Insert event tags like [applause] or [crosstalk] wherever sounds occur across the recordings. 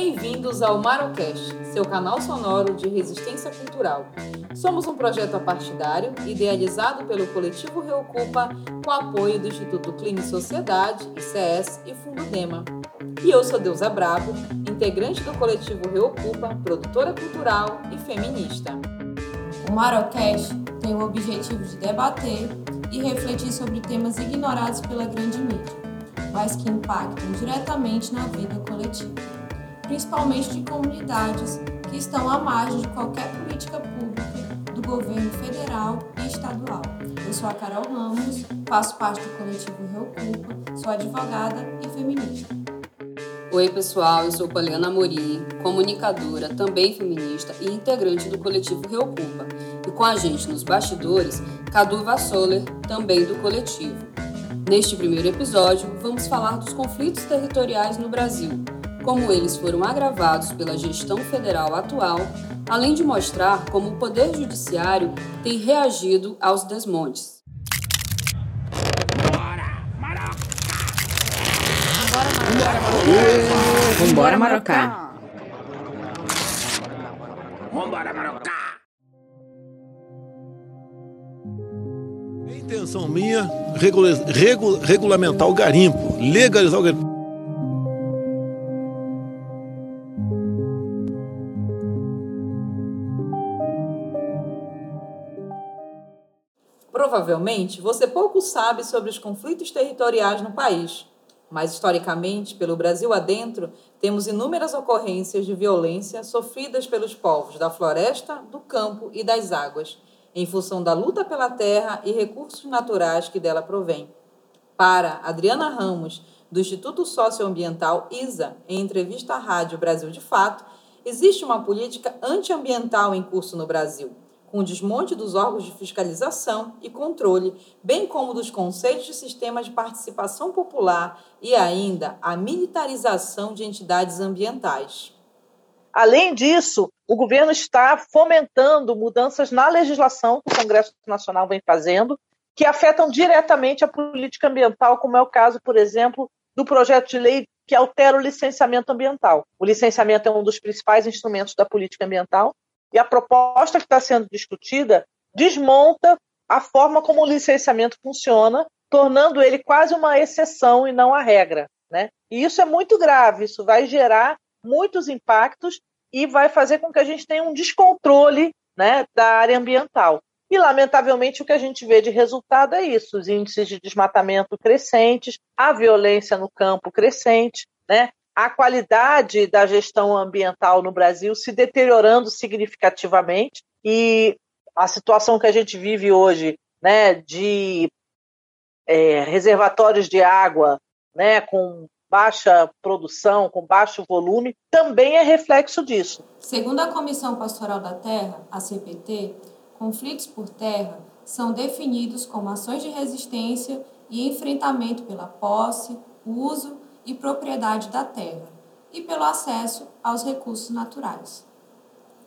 Bem-vindos ao Marocast, seu canal sonoro de resistência cultural. Somos um projeto apartidário idealizado pelo coletivo Reocupa com apoio do Instituto Clínico Sociedade, ICS e Fundo Dema. E eu sou Deusa Brabo, integrante do coletivo Reocupa, produtora cultural e feminista. O Marocast tem o objetivo de debater e refletir sobre temas ignorados pela grande mídia, mas que impactam diretamente na vida coletiva, principalmente de comunidades que estão à margem de qualquer política pública do governo federal e estadual. Eu sou a Carol Ramos, faço parte do coletivo Reocupa, sou advogada e feminista. Oi, pessoal, eu sou Poliana Mori, comunicadora, também feminista e integrante do coletivo Reocupa. E com a gente nos bastidores, Cadu Vassoler, também do coletivo. Neste primeiro episódio, vamos falar dos conflitos territoriais no Brasil, como eles foram agravados pela gestão federal atual, além de mostrar como o Poder Judiciário tem reagido aos desmontes. Vambora, Marocá! Vambora, Marocá! É intenção minha regula regula regulamentar o garimpo, legalizar o garimpo. Provavelmente você pouco sabe sobre os conflitos territoriais no país mas, historicamente, pelo Brasil adentro, temos inúmeras ocorrências de violência sofridas pelos povos da floresta, do campo e das águas, em função da luta pela terra e recursos naturais que dela provém. Para Adriana Ramos, do Instituto Socioambiental ISA, em entrevista à Rádio Brasil de Fato, existe uma política antiambiental em curso no Brasil com o desmonte dos órgãos de fiscalização e controle, bem como dos conceitos de sistema de participação popular e ainda a militarização de entidades ambientais. Além disso, o governo está fomentando mudanças na legislação que o Congresso Nacional vem fazendo, que afetam diretamente a política ambiental, como é o caso, por exemplo, do projeto de lei que altera o licenciamento ambiental. O licenciamento é um dos principais instrumentos da política ambiental e a proposta que está sendo discutida desmonta a forma como o licenciamento funciona, tornando ele quase uma exceção e não a regra. Né? E isso é muito grave, isso vai gerar muitos impactos e vai fazer com que a gente tenha um descontrole né, da área ambiental. E, lamentavelmente, o que a gente vê de resultado é isso: os índices de desmatamento crescentes, a violência no campo crescente, né? A qualidade da gestão ambiental no Brasil se deteriorando significativamente e a situação que a gente vive hoje, né, de é, reservatórios de água, né, com baixa produção, com baixo volume, também é reflexo disso. Segundo a Comissão Pastoral da Terra, a CPT, conflitos por terra são definidos como ações de resistência e enfrentamento pela posse, uso e propriedade da terra e pelo acesso aos recursos naturais.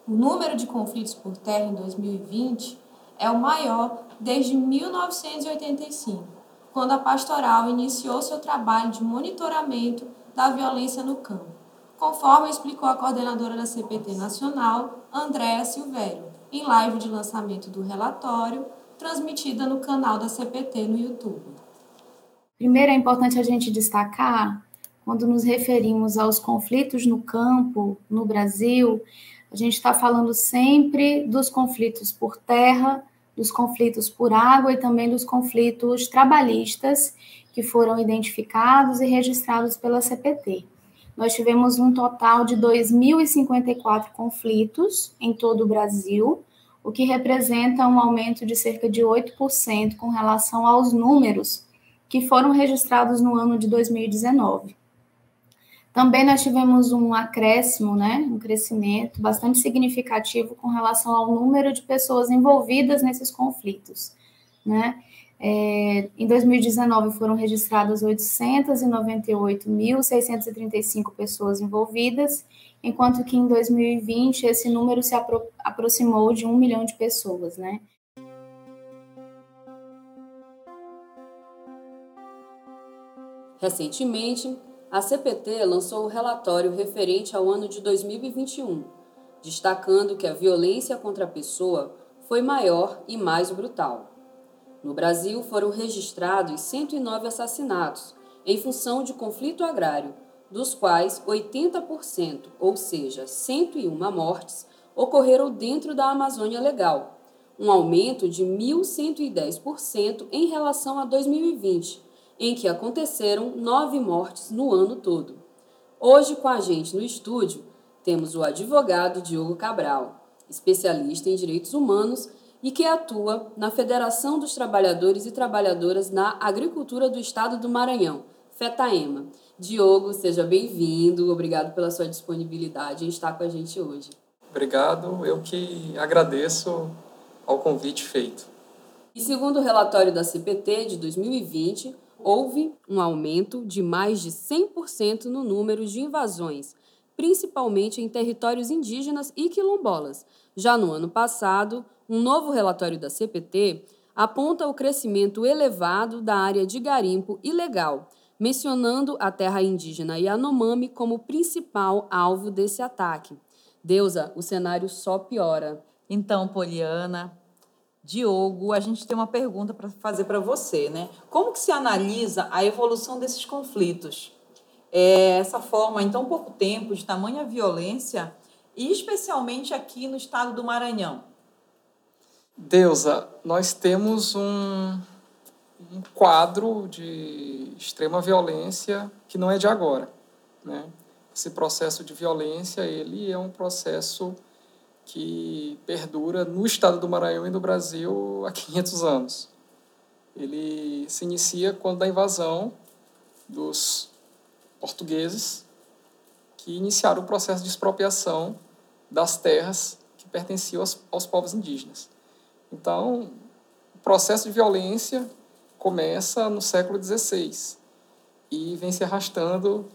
O número de conflitos por terra em 2020 é o maior desde 1985, quando a pastoral iniciou seu trabalho de monitoramento da violência no campo, conforme explicou a coordenadora da CPT Nacional, Andréa Silvério, em live de lançamento do relatório, transmitida no canal da CPT no YouTube. Primeiro é importante a gente destacar quando nos referimos aos conflitos no campo, no Brasil, a gente está falando sempre dos conflitos por terra, dos conflitos por água e também dos conflitos trabalhistas que foram identificados e registrados pela CPT. Nós tivemos um total de 2.054 conflitos em todo o Brasil, o que representa um aumento de cerca de 8% com relação aos números que foram registrados no ano de 2019. Também nós tivemos um acréscimo, né, um crescimento bastante significativo com relação ao número de pessoas envolvidas nesses conflitos, né? É, em 2019 foram registradas 898.635 pessoas envolvidas, enquanto que em 2020 esse número se apro aproximou de um milhão de pessoas, né? Recentemente, a CPT lançou o relatório referente ao ano de 2021, destacando que a violência contra a pessoa foi maior e mais brutal. No Brasil foram registrados 109 assassinatos em função de conflito agrário, dos quais 80%, ou seja, 101 mortes, ocorreram dentro da Amazônia Legal, um aumento de 1.110% em relação a 2020, em que aconteceram nove mortes no ano todo. Hoje, com a gente no estúdio, temos o advogado Diogo Cabral especialista em direitos humanos e que atua na Federação dos Trabalhadores e Trabalhadoras na Agricultura do Estado do Maranhão, FETAEMA. Diogo, seja bem-vindo, obrigado pela sua disponibilidade em estar com a gente hoje. Obrigado, eu que agradeço ao convite feito. E segundo o relatório da CPT de 2020, houve um aumento de mais de 100% no número de invasões, principalmente em territórios indígenas e quilombolas, já no ano passado, um novo relatório da CPT aponta o crescimento elevado da área de garimpo ilegal, mencionando a terra indígena Yanomami como principal alvo desse ataque. Deusa, o cenário só piora. Então, Poliana, Diogo, a gente tem uma pergunta para fazer para você, né? Como que se analisa a evolução desses conflitos? É, essa forma, em tão pouco tempo, de tamanha violência, e especialmente aqui no estado do Maranhão? Deusa, nós temos um, um quadro de extrema violência que não é de agora. Né? Esse processo de violência ele é um processo que perdura no estado do Maranhão e no Brasil há 500 anos. Ele se inicia quando a invasão dos portugueses que iniciaram o processo de expropriação das terras que pertenciam aos, aos povos indígenas. Então, o processo de violência começa no século XVI e vem se arrastando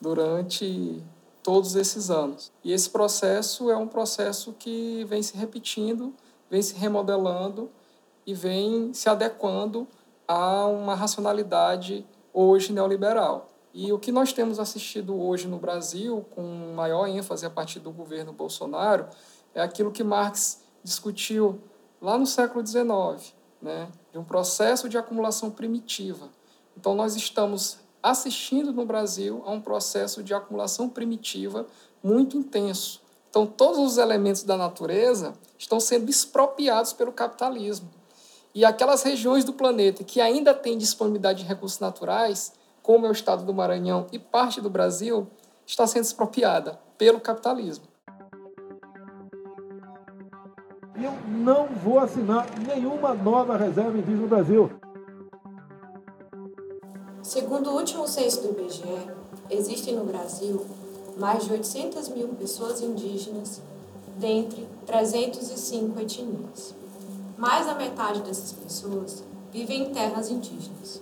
durante todos esses anos. E esse processo é um processo que vem se repetindo, vem se remodelando e vem se adequando a uma racionalidade hoje neoliberal. E o que nós temos assistido hoje no Brasil, com maior ênfase a partir do governo Bolsonaro, é aquilo que Marx discutiu lá no século XIX, né, de um processo de acumulação primitiva. Então, nós estamos assistindo no Brasil a um processo de acumulação primitiva muito intenso. Então, todos os elementos da natureza estão sendo expropriados pelo capitalismo. E aquelas regiões do planeta que ainda têm disponibilidade de recursos naturais como é o estado do Maranhão e parte do Brasil, está sendo expropriada pelo capitalismo. Eu não vou assinar nenhuma nova reserva indígena no Brasil. Segundo o último censo do IBGE, existem no Brasil mais de 800 mil pessoas indígenas, dentre 305 etnias. Mais da metade dessas pessoas vivem em terras indígenas.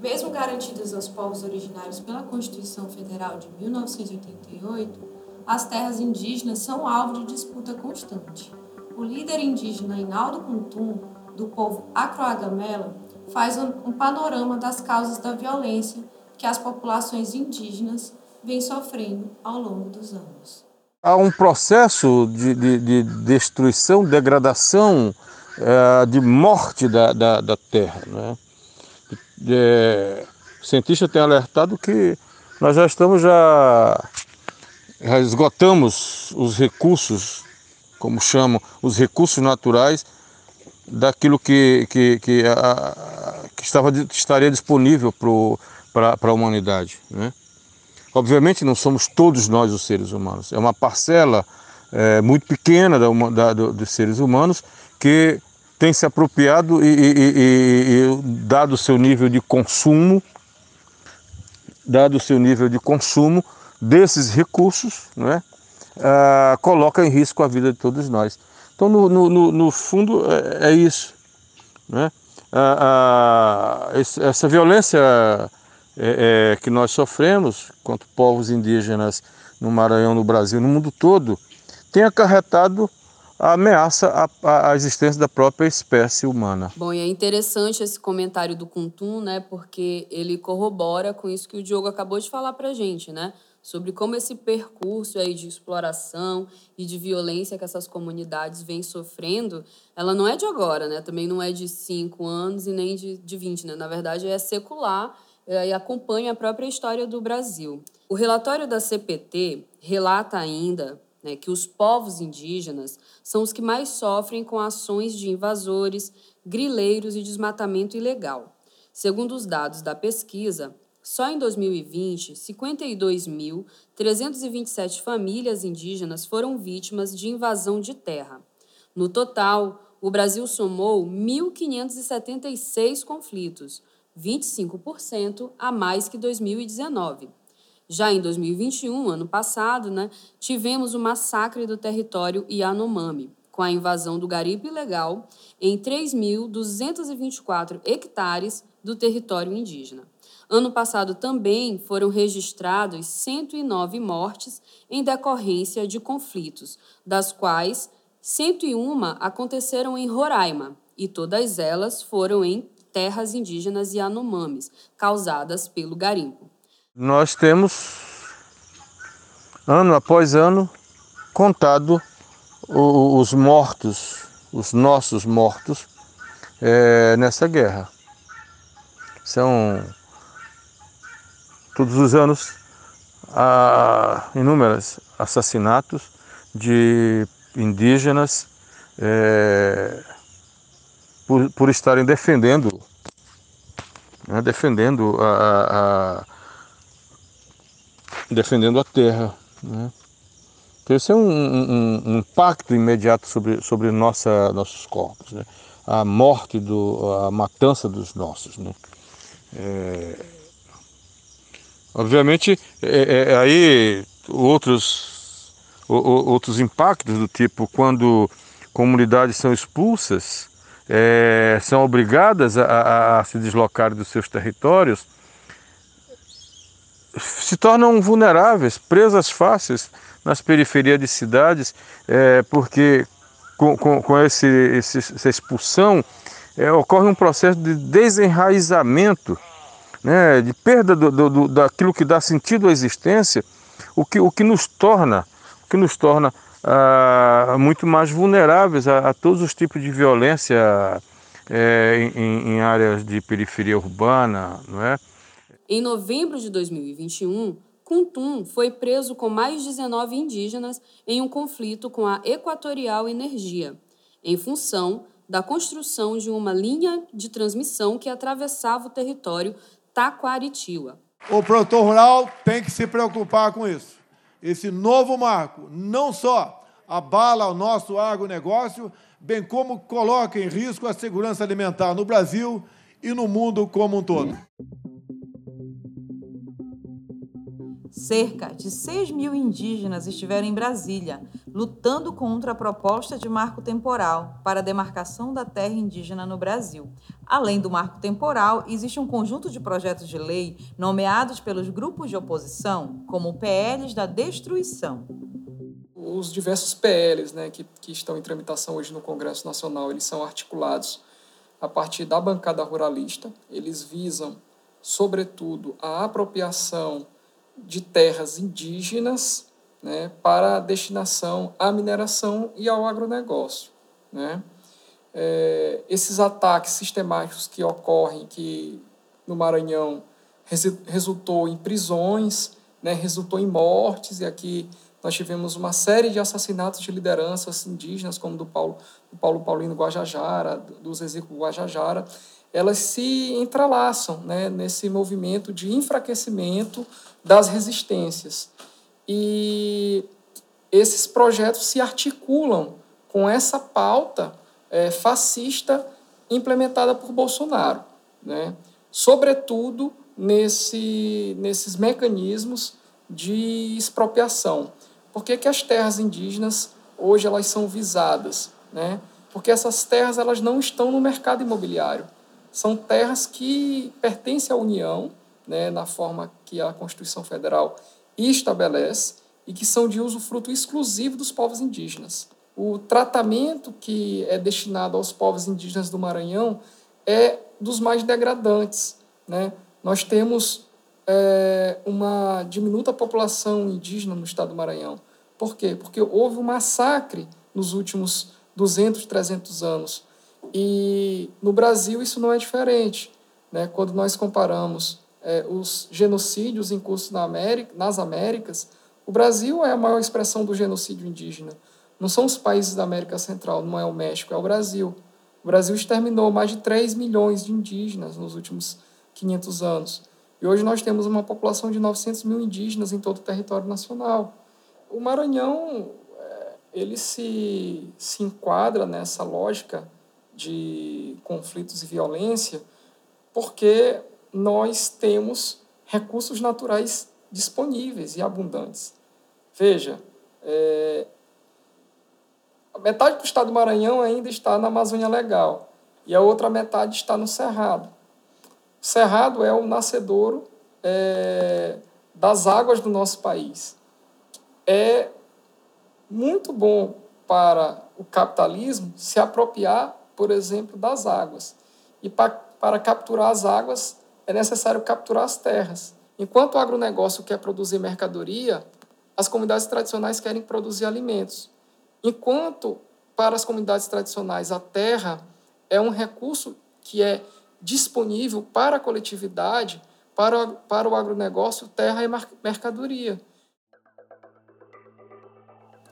Mesmo garantidas aos povos originários pela Constituição Federal de 1988, as terras indígenas são alvo de disputa constante. O líder indígena Inaldo Kuntum, do povo Acroagamela, faz um panorama das causas da violência que as populações indígenas vêm sofrendo ao longo dos anos. Há um processo de, de, de destruição, degradação, é, de morte da, da, da terra. Né? é, o cientista tem alertado que nós já estamos já, já esgotamos os recursos, como chamam, os recursos naturais daquilo que, que, que, a, que estava, estaria disponível para a humanidade. Né? Obviamente não somos todos nós os seres humanos, é uma parcela é, muito pequena da, da, dos seres humanos que tem se apropriado e, e, e, e, dado o seu nível de consumo, dado o seu nível de consumo desses recursos, né, ah, coloca em risco a vida de todos nós. Então, no, no, no fundo, é, é, isso. Né? Ah, ah, essa violência é, é, que nós sofremos contra povos indígenas no Maranhão, no Brasil, no mundo todo, tem acarretado ameaça a, a, existência da própria espécie humana. Bom, e é interessante esse comentário do Kuntum, né, porque ele corrobora com isso que o Diogo acabou de falar para a gente, né, sobre como esse percurso aí de exploração e de violência que essas comunidades vêm sofrendo, ela não é de agora, né, também não é de cinco anos e nem de, de 20, né, na verdade é secular é, e acompanha a própria história do Brasil. O relatório da CPT relata ainda né, que os povos indígenas são os que mais sofrem com ações de invasores, grileiros e desmatamento ilegal. Segundo os dados da pesquisa, só em 2020, 52.327 famílias indígenas foram vítimas de invasão de terra. No total, o Brasil somou 1.576 conflitos, 25% a mais que 2019. Já em 2021, ano passado, né, tivemos o massacre do território Yanomami, com a invasão do garimpo ilegal em 3.224 hectares do território indígena. Ano passado também foram registrados 109 mortes em decorrência de conflitos, das quais 101 aconteceram em Roraima, e todas elas foram em terras indígenas Yanomamis, causadas pelo garimpo. Nós temos, ano após ano, contado os mortos, os nossos mortos, é, nessa guerra. São todos os anos há inúmeros assassinatos de indígenas é, por, por estarem defendendo, né, defendendo a, a defendendo a terra. Né? Então, esse é um, um, um, impacto imediato sobre, sobre nossa, nossos corpos. Né? A morte, do, a matança dos nossos. Né? É... Obviamente, é, é, é aí outros, o, outros impactos do tipo quando comunidades são expulsas, é, são obrigadas a, a, a se deslocar dos seus territórios, se tornam vulneráveis, presas fáceis nas periferias de cidades, é, porque com, com, com esse, esse, essa expulsão é, ocorre um processo de desenraizamento, né, de perda do, do, daquilo que dá sentido à existência, o que, o que nos torna, o que nos torna ah, muito mais vulneráveis a, a, todos os tipos de violência é, em, em áreas de periferia urbana, não é? Em novembro de 2021, Kuntum foi preso com mais 19 indígenas em um conflito com a Equatorial Energia, em função da construção de uma linha de transmissão que atravessava o território Taquaritiba. O produtor rural tem que se preocupar com isso. Esse novo marco não só abala o nosso agronegócio, bem como coloca em risco a segurança alimentar no Brasil e no mundo como um todo. Cerca de 6 mil indígenas estiveram em Brasília, lutando contra a proposta de marco temporal para a demarcação da terra indígena no Brasil. Além do marco temporal, existe um conjunto de projetos de lei nomeados pelos grupos de oposição como PLs da destruição. Os diversos PLs né, que, que estão em tramitação hoje no Congresso Nacional, eles são articulados a partir da bancada ruralista. Eles visam, sobretudo, a apropriação de terras indígenas né, para destinação à mineração e ao agronegócio. Né? É, esses ataques sistemáticos que ocorrem, que no Maranhão resultou em prisões, né, resultou em mortes, e aqui nós tivemos uma série de assassinatos de lideranças indígenas, como do Paulo, do Paulo Paulino Guajajara, do Zezico Guajajara, elas se entrelaçam né, nesse movimento de enfraquecimento das resistências. E esses projetos se articulam com essa pauta é, fascista implementada por Bolsonaro, né? sobretudo nesse, nesses mecanismos de expropriação. Por que, que as terras indígenas hoje elas são visadas? Né? Porque essas terras elas não estão no mercado imobiliário. São terras que pertencem à União, né, na forma que a Constituição Federal estabelece e que são de uso fruto exclusivo dos povos indígenas. O tratamento que é destinado aos povos indígenas do Maranhão é dos mais degradantes. Né? Nós temos é, uma diminuta população indígena no estado do Maranhão. Por quê? Porque houve um massacre nos últimos 200, 300 anos. E no Brasil isso não é diferente. Né? Quando nós comparamos é, os genocídios em curso na América, nas Américas, o Brasil é a maior expressão do genocídio indígena. Não são os países da América Central, não é o México, é o Brasil. O Brasil exterminou mais de 3 milhões de indígenas nos últimos 500 anos. E hoje nós temos uma população de 900 mil indígenas em todo o território nacional. O Maranhão é, ele se, se enquadra nessa lógica de conflitos e violência porque nós temos recursos naturais disponíveis e abundantes. Veja, é, metade do estado do Maranhão ainda está na Amazônia Legal e a outra metade está no Cerrado. O Cerrado é o nascedouro é, das águas do nosso país. É muito bom para o capitalismo se apropriar, por exemplo, das águas. E para, para capturar as águas é necessário capturar as terras. Enquanto o agronegócio quer produzir mercadoria, as comunidades tradicionais querem produzir alimentos. Enquanto para as comunidades tradicionais a terra é um recurso que é disponível para a coletividade, para, para o agronegócio, terra é mercadoria.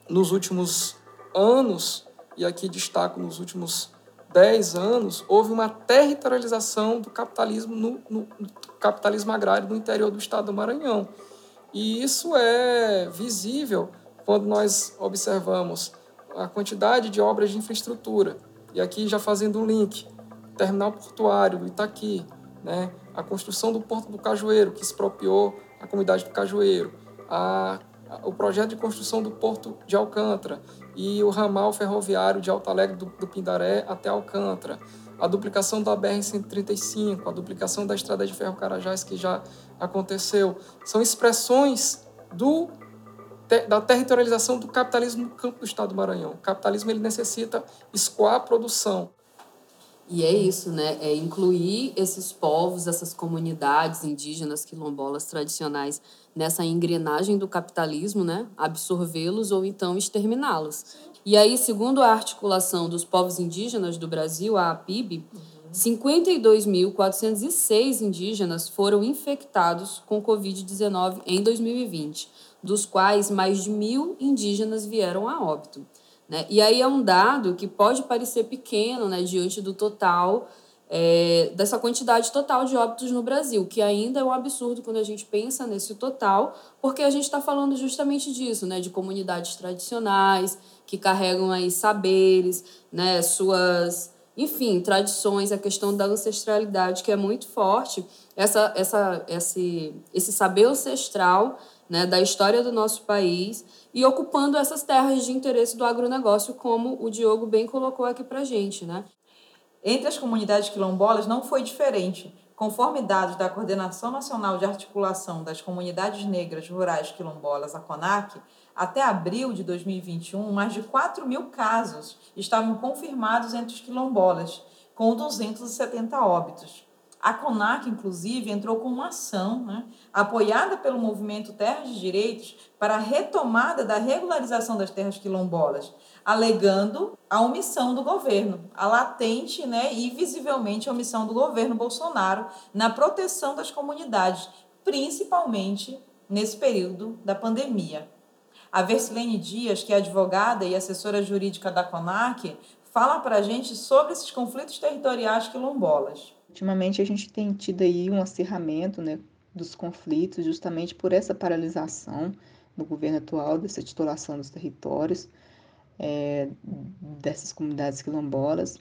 Nos últimos anos, e aqui destaco nos últimos 10 anos, houve uma territorialização do capitalismo, no, no, no capitalismo agrário no interior do estado do Maranhão. E isso é visível quando nós observamos a quantidade de obras de infraestrutura. E aqui já fazendo um link, terminal portuário do Itaqui, né? a construção do Porto do Cajueiro, que expropriou a comunidade do Cajueiro, a, a, o projeto de construção do Porto de Alcântara e o ramal ferroviário de Alto Alegre do, do Pindaré até Alcântara, a duplicação da BR-135, a duplicação da estrada de ferro Carajás, que já aconteceu, são expressões do da territorialização do capitalismo no campo do Estado do Maranhão. O capitalismo ele necessita escoar a produção. E é isso, né? É incluir esses povos, essas comunidades indígenas, quilombolas tradicionais nessa engrenagem do capitalismo, né? Absorvê-los ou então exterminá-los. E aí, segundo a articulação dos povos indígenas do Brasil, a APIB, 52.406 indígenas foram infectados com Covid-19 em 2020 dos quais mais de mil indígenas vieram a óbito. Né? E aí é um dado que pode parecer pequeno né, diante do total, é, dessa quantidade total de óbitos no Brasil, que ainda é um absurdo quando a gente pensa nesse total, porque a gente está falando justamente disso, né, de comunidades tradicionais que carregam aí saberes, né, suas, enfim, tradições, a questão da ancestralidade que é muito forte, essa, essa, esse, esse saber ancestral né, da história do nosso país e ocupando essas terras de interesse do agronegócio, como o Diogo bem colocou aqui para gente. Né? Entre as comunidades quilombolas não foi diferente. Conforme dados da Coordenação Nacional de Articulação das Comunidades Negras Rurais Quilombolas, a CONAC, até abril de 2021, mais de 4 mil casos estavam confirmados entre os quilombolas, com 270 óbitos. A CONAC, inclusive, entrou com uma ação né, apoiada pelo movimento Terras de Direitos para a retomada da regularização das terras quilombolas, alegando a omissão do governo, a latente né, e visivelmente a omissão do governo Bolsonaro na proteção das comunidades, principalmente nesse período da pandemia. A Versilene Dias, que é advogada e assessora jurídica da CONAC, fala para a gente sobre esses conflitos territoriais quilombolas. Ultimamente a gente tem tido aí um acirramento né, dos conflitos justamente por essa paralisação no governo atual, dessa titulação dos territórios, é, dessas comunidades quilombolas,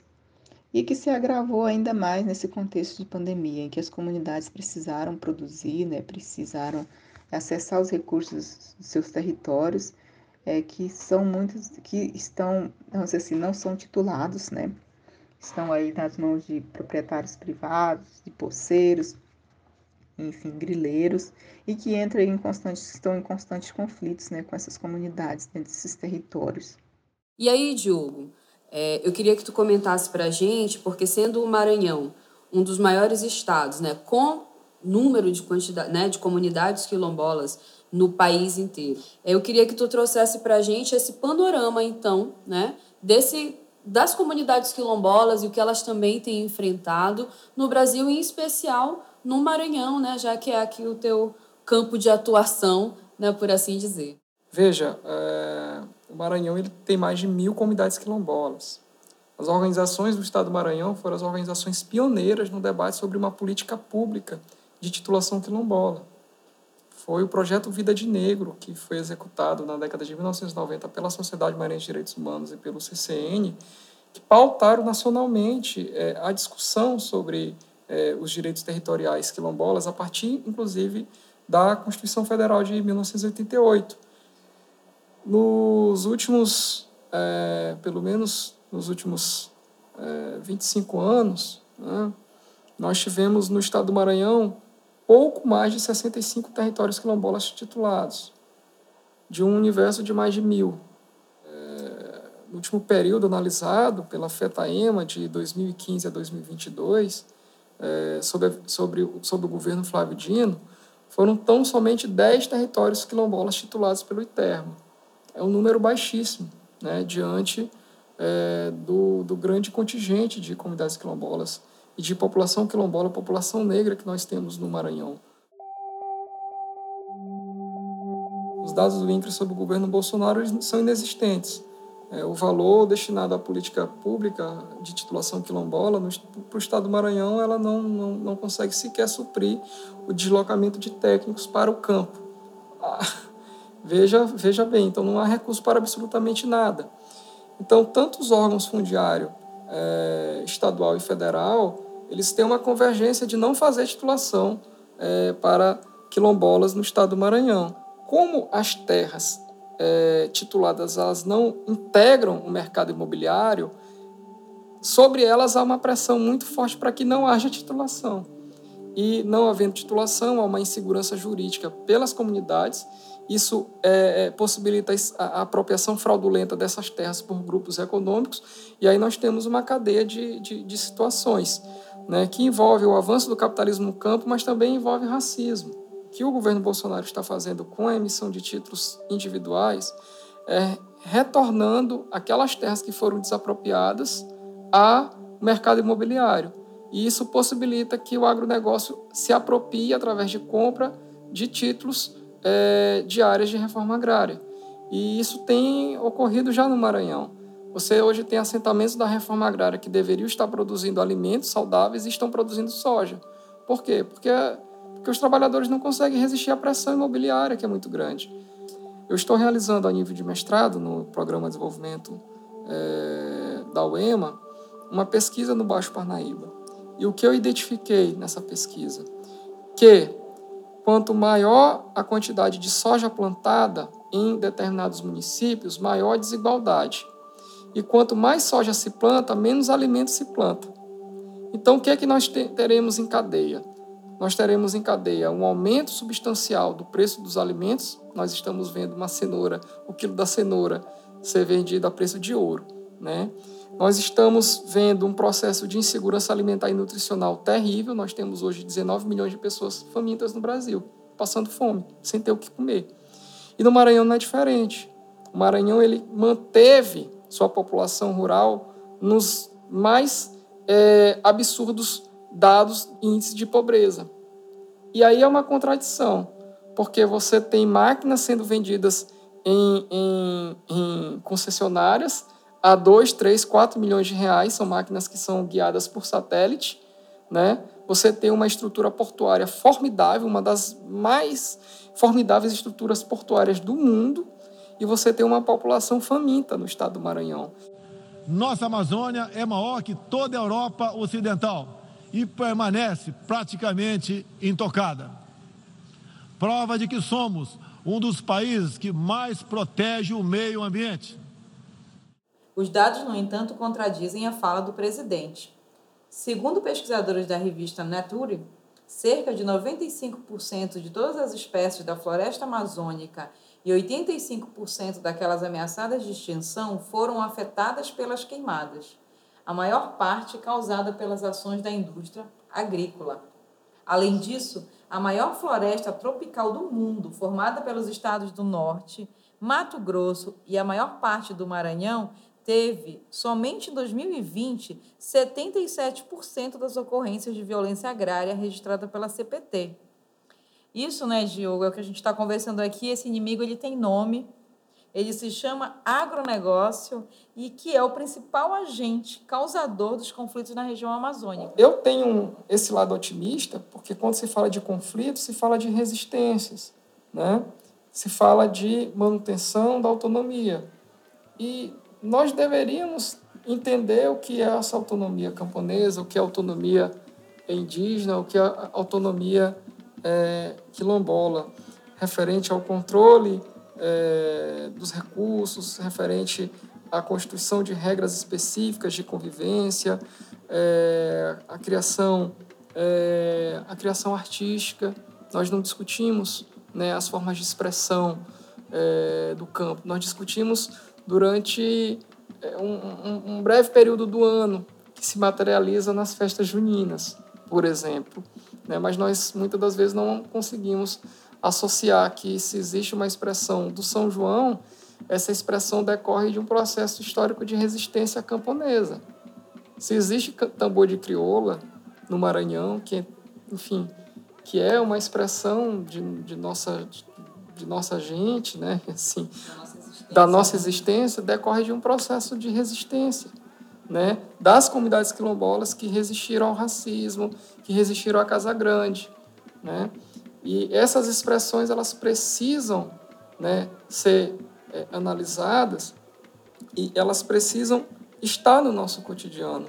e que se agravou ainda mais nesse contexto de pandemia, em que as comunidades precisaram produzir, né, precisaram acessar os recursos dos seus territórios, é, que são muitos que estão, não sei assim, não são titulados, né, estão aí nas mãos de proprietários privados, de poceiros, enfim, grileiros, e que entram em constantes, estão em constantes conflitos né, com essas comunidades dentro desses territórios. E aí, Diogo, é, eu queria que tu comentasse para a gente, porque sendo o Maranhão um dos maiores estados, né, com número de quantidade, né, de comunidades quilombolas no país inteiro, eu queria que tu trouxesse para a gente esse panorama, então, né, desse das comunidades quilombolas e o que elas também têm enfrentado no Brasil, em especial no Maranhão, né, já que é aqui o teu campo de atuação, né, por assim dizer. Veja, é, o Maranhão ele tem mais de mil comunidades quilombolas. As organizações do Estado do Maranhão foram as organizações pioneiras no debate sobre uma política pública de titulação quilombola. Foi o projeto Vida de Negro, que foi executado na década de 1990 pela Sociedade Maranhense de Direitos Humanos e pelo CCN, que pautaram nacionalmente é, a discussão sobre é, os direitos territoriais quilombolas, a partir, inclusive, da Constituição Federal de 1988 nos últimos, é, pelo menos nos últimos é, 25 anos, né, nós tivemos no estado do Maranhão pouco mais de 65 territórios quilombolas titulados, de um universo de mais de mil. É, no último período analisado pela FETAEMA, de 2015 a 2022, é, sobre, sobre, sobre o governo Flávio Dino, foram tão somente 10 territórios quilombolas titulados pelo ITERMO é um número baixíssimo, né, diante é, do, do grande contingente de comunidades quilombolas e de população quilombola, população negra que nós temos no Maranhão. Os dados do INCRE sobre o governo Bolsonaro são inexistentes. É, o valor destinado à política pública de titulação quilombola para o estado do Maranhão ela não, não, não consegue sequer suprir o deslocamento de técnicos para o campo. Ah, Veja, veja bem, então não há recurso para absolutamente nada. Então, tanto os órgãos fundiário é, estadual e federal, eles têm uma convergência de não fazer titulação é, para quilombolas no estado do Maranhão. Como as terras é, tituladas elas não integram o mercado imobiliário, sobre elas há uma pressão muito forte para que não haja titulação. E não havendo titulação, há uma insegurança jurídica pelas comunidades isso é, é, possibilita a apropriação fraudulenta dessas terras por grupos econômicos, e aí nós temos uma cadeia de, de, de situações né, que envolve o avanço do capitalismo no campo, mas também envolve racismo. O que o governo Bolsonaro está fazendo com a emissão de títulos individuais é retornando aquelas terras que foram desapropriadas ao mercado imobiliário. E isso possibilita que o agronegócio se aproprie através de compra de títulos é, de áreas de reforma agrária. E isso tem ocorrido já no Maranhão. Você hoje tem assentamentos da reforma agrária que deveriam estar produzindo alimentos saudáveis e estão produzindo soja. Por quê? Porque, porque os trabalhadores não conseguem resistir à pressão imobiliária, que é muito grande. Eu estou realizando a nível de mestrado no Programa de Desenvolvimento é, da UEMA uma pesquisa no Baixo Parnaíba. E o que eu identifiquei nessa pesquisa? Que Quanto maior a quantidade de soja plantada em determinados municípios, maior a desigualdade. E quanto mais soja se planta, menos alimento se planta. Então, o que é que nós teremos em cadeia? Nós teremos em cadeia um aumento substancial do preço dos alimentos. Nós estamos vendo uma cenoura, o quilo da cenoura ser vendido a preço de ouro, né? Nós estamos vendo um processo de insegurança alimentar e nutricional terrível. Nós temos hoje 19 milhões de pessoas famintas no Brasil, passando fome, sem ter o que comer. E no Maranhão não é diferente. O Maranhão ele manteve sua população rural nos mais é, absurdos dados índices de pobreza. E aí é uma contradição, porque você tem máquinas sendo vendidas em, em, em concessionárias a 2, 3, 4 milhões de reais, são máquinas que são guiadas por satélite, né? Você tem uma estrutura portuária formidável, uma das mais formidáveis estruturas portuárias do mundo, e você tem uma população faminta no estado do Maranhão. Nossa Amazônia é maior que toda a Europa Ocidental e permanece praticamente intocada. Prova de que somos um dos países que mais protege o meio ambiente. Os dados, no entanto, contradizem a fala do presidente. Segundo pesquisadores da revista Nature, cerca de 95% de todas as espécies da floresta amazônica e 85% daquelas ameaçadas de extinção foram afetadas pelas queimadas, a maior parte causada pelas ações da indústria agrícola. Além disso, a maior floresta tropical do mundo, formada pelos estados do Norte, Mato Grosso e a maior parte do Maranhão, teve, somente em 2020, 77% das ocorrências de violência agrária registrada pela CPT. Isso, né, Diogo, é o que a gente está conversando aqui. Esse inimigo ele tem nome, ele se chama agronegócio e que é o principal agente causador dos conflitos na região amazônica. Eu tenho esse lado otimista, porque quando se fala de conflito, se fala de resistências, né? se fala de manutenção da autonomia. E nós deveríamos entender o que é essa autonomia camponesa, o que é autonomia indígena, o que é autonomia é, quilombola, referente ao controle é, dos recursos, referente à constituição de regras específicas de convivência, é, a criação é, a criação artística. Nós não discutimos né, as formas de expressão é, do campo. Nós discutimos durante é, um, um, um breve período do ano, que se materializa nas festas juninas, por exemplo. Né? Mas nós, muitas das vezes, não conseguimos associar que se existe uma expressão do São João, essa expressão decorre de um processo histórico de resistência camponesa. Se existe tambor de crioula no Maranhão, que, enfim, que é uma expressão de, de nossa de, de nossa gente, né? [laughs] Assim, da nossa existência decorre de um processo de resistência, né? Das comunidades quilombolas que resistiram ao racismo, que resistiram à Casa Grande, né? E essas expressões elas precisam, né, ser é, analisadas e elas precisam estar no nosso cotidiano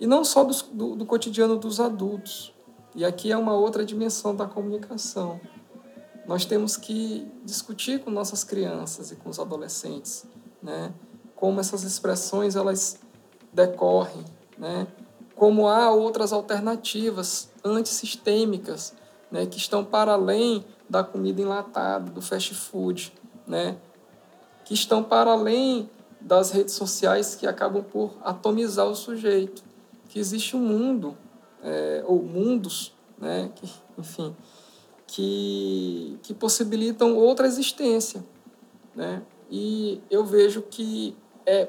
e não só do, do, cotidiano dos adultos. E aqui é uma outra dimensão da comunicação nós temos que discutir com nossas crianças e com os adolescentes, né? Como essas expressões elas decorrem, né? Como há outras alternativas antissistêmicas, né? Que estão para além da comida enlatada, do fast food, né? Que estão para além das redes sociais que acabam por atomizar o sujeito. Que existe um mundo é, ou mundos, né? Que, enfim que, que possibilitam outra existência. Né? E eu vejo que é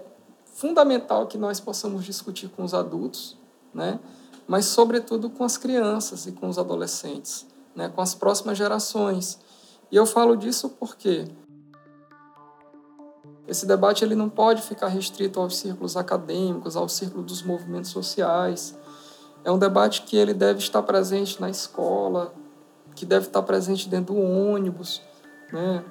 fundamental que nós possamos discutir com os adultos, né? mas, sobretudo, com as crianças e com os adolescentes, né? com as próximas gerações. E eu falo disso porque esse debate ele não pode ficar restrito aos círculos acadêmicos, ao círculo dos movimentos sociais. É um debate que ele deve estar presente na escola, que deve estar presente dentro do ônibus, né?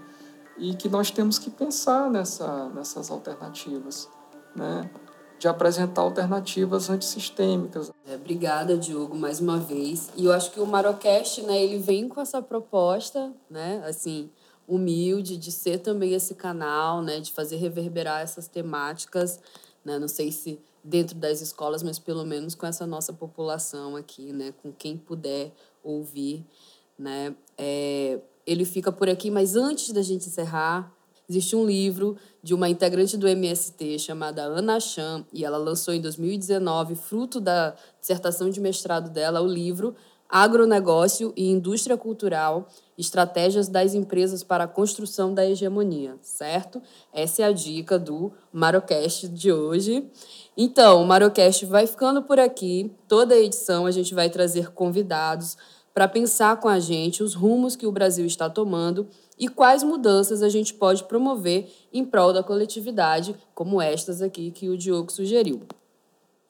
E que nós temos que pensar nessa, nessas alternativas, né? De apresentar alternativas antissistêmicas. É, obrigada, Diogo, mais uma vez. E eu acho que o Marocast, né, ele vem com essa proposta, né, assim, humilde, de ser também esse canal, né, de fazer reverberar essas temáticas, né, não sei se dentro das escolas, mas pelo menos com essa nossa população aqui, né, com quem puder ouvir né? É, ele fica por aqui, mas antes da gente encerrar, existe um livro de uma integrante do MST chamada Ana Chan, e ela lançou em 2019, fruto da dissertação de mestrado dela, o livro Agronegócio e Indústria Cultural, Estratégias das Empresas para a Construção da Hegemonia, certo? Essa é a dica do Marocast de hoje. Então, o Marocast vai ficando por aqui. Toda edição a gente vai trazer convidados para pensar com a gente os rumos que o Brasil está tomando e quais mudanças a gente pode promover em prol da coletividade, como estas aqui que o Diogo sugeriu.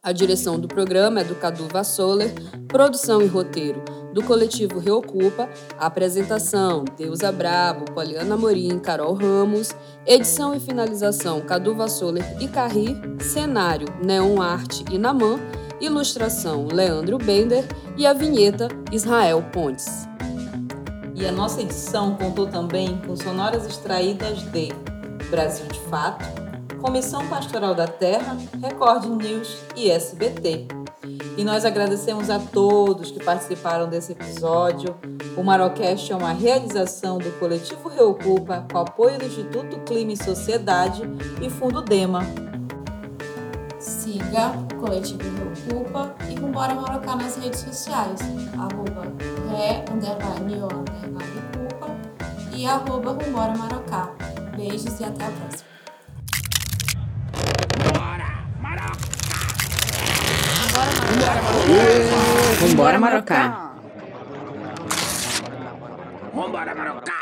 A direção do programa é do Cadu Vassoler, produção e roteiro do coletivo Reocupa, apresentação Deusa Brabo, Poliana Morim, Carol Ramos, edição e finalização Cadu Vassoler e Carri, cenário Neon Arte e Naman, ilustração Leandro Bender e a vinheta Israel Pontes. E a nossa edição contou também com sonoras extraídas de Brasil de Fato, Comissão Pastoral da Terra, Record News e SBT. E nós agradecemos a todos que participaram desse episódio. O Marocast é uma realização do Coletivo Reocupa com apoio do Instituto Clima e Sociedade e Fundo Dema. Siga o Coletivo Reocupa e Vambora Marocá nas redes sociais, arroba ré, underline, o, underline, culpa e arroba Vambora Marocá. Beijos e até a próxima. Vambora, Marocá! Vambora, Marocá!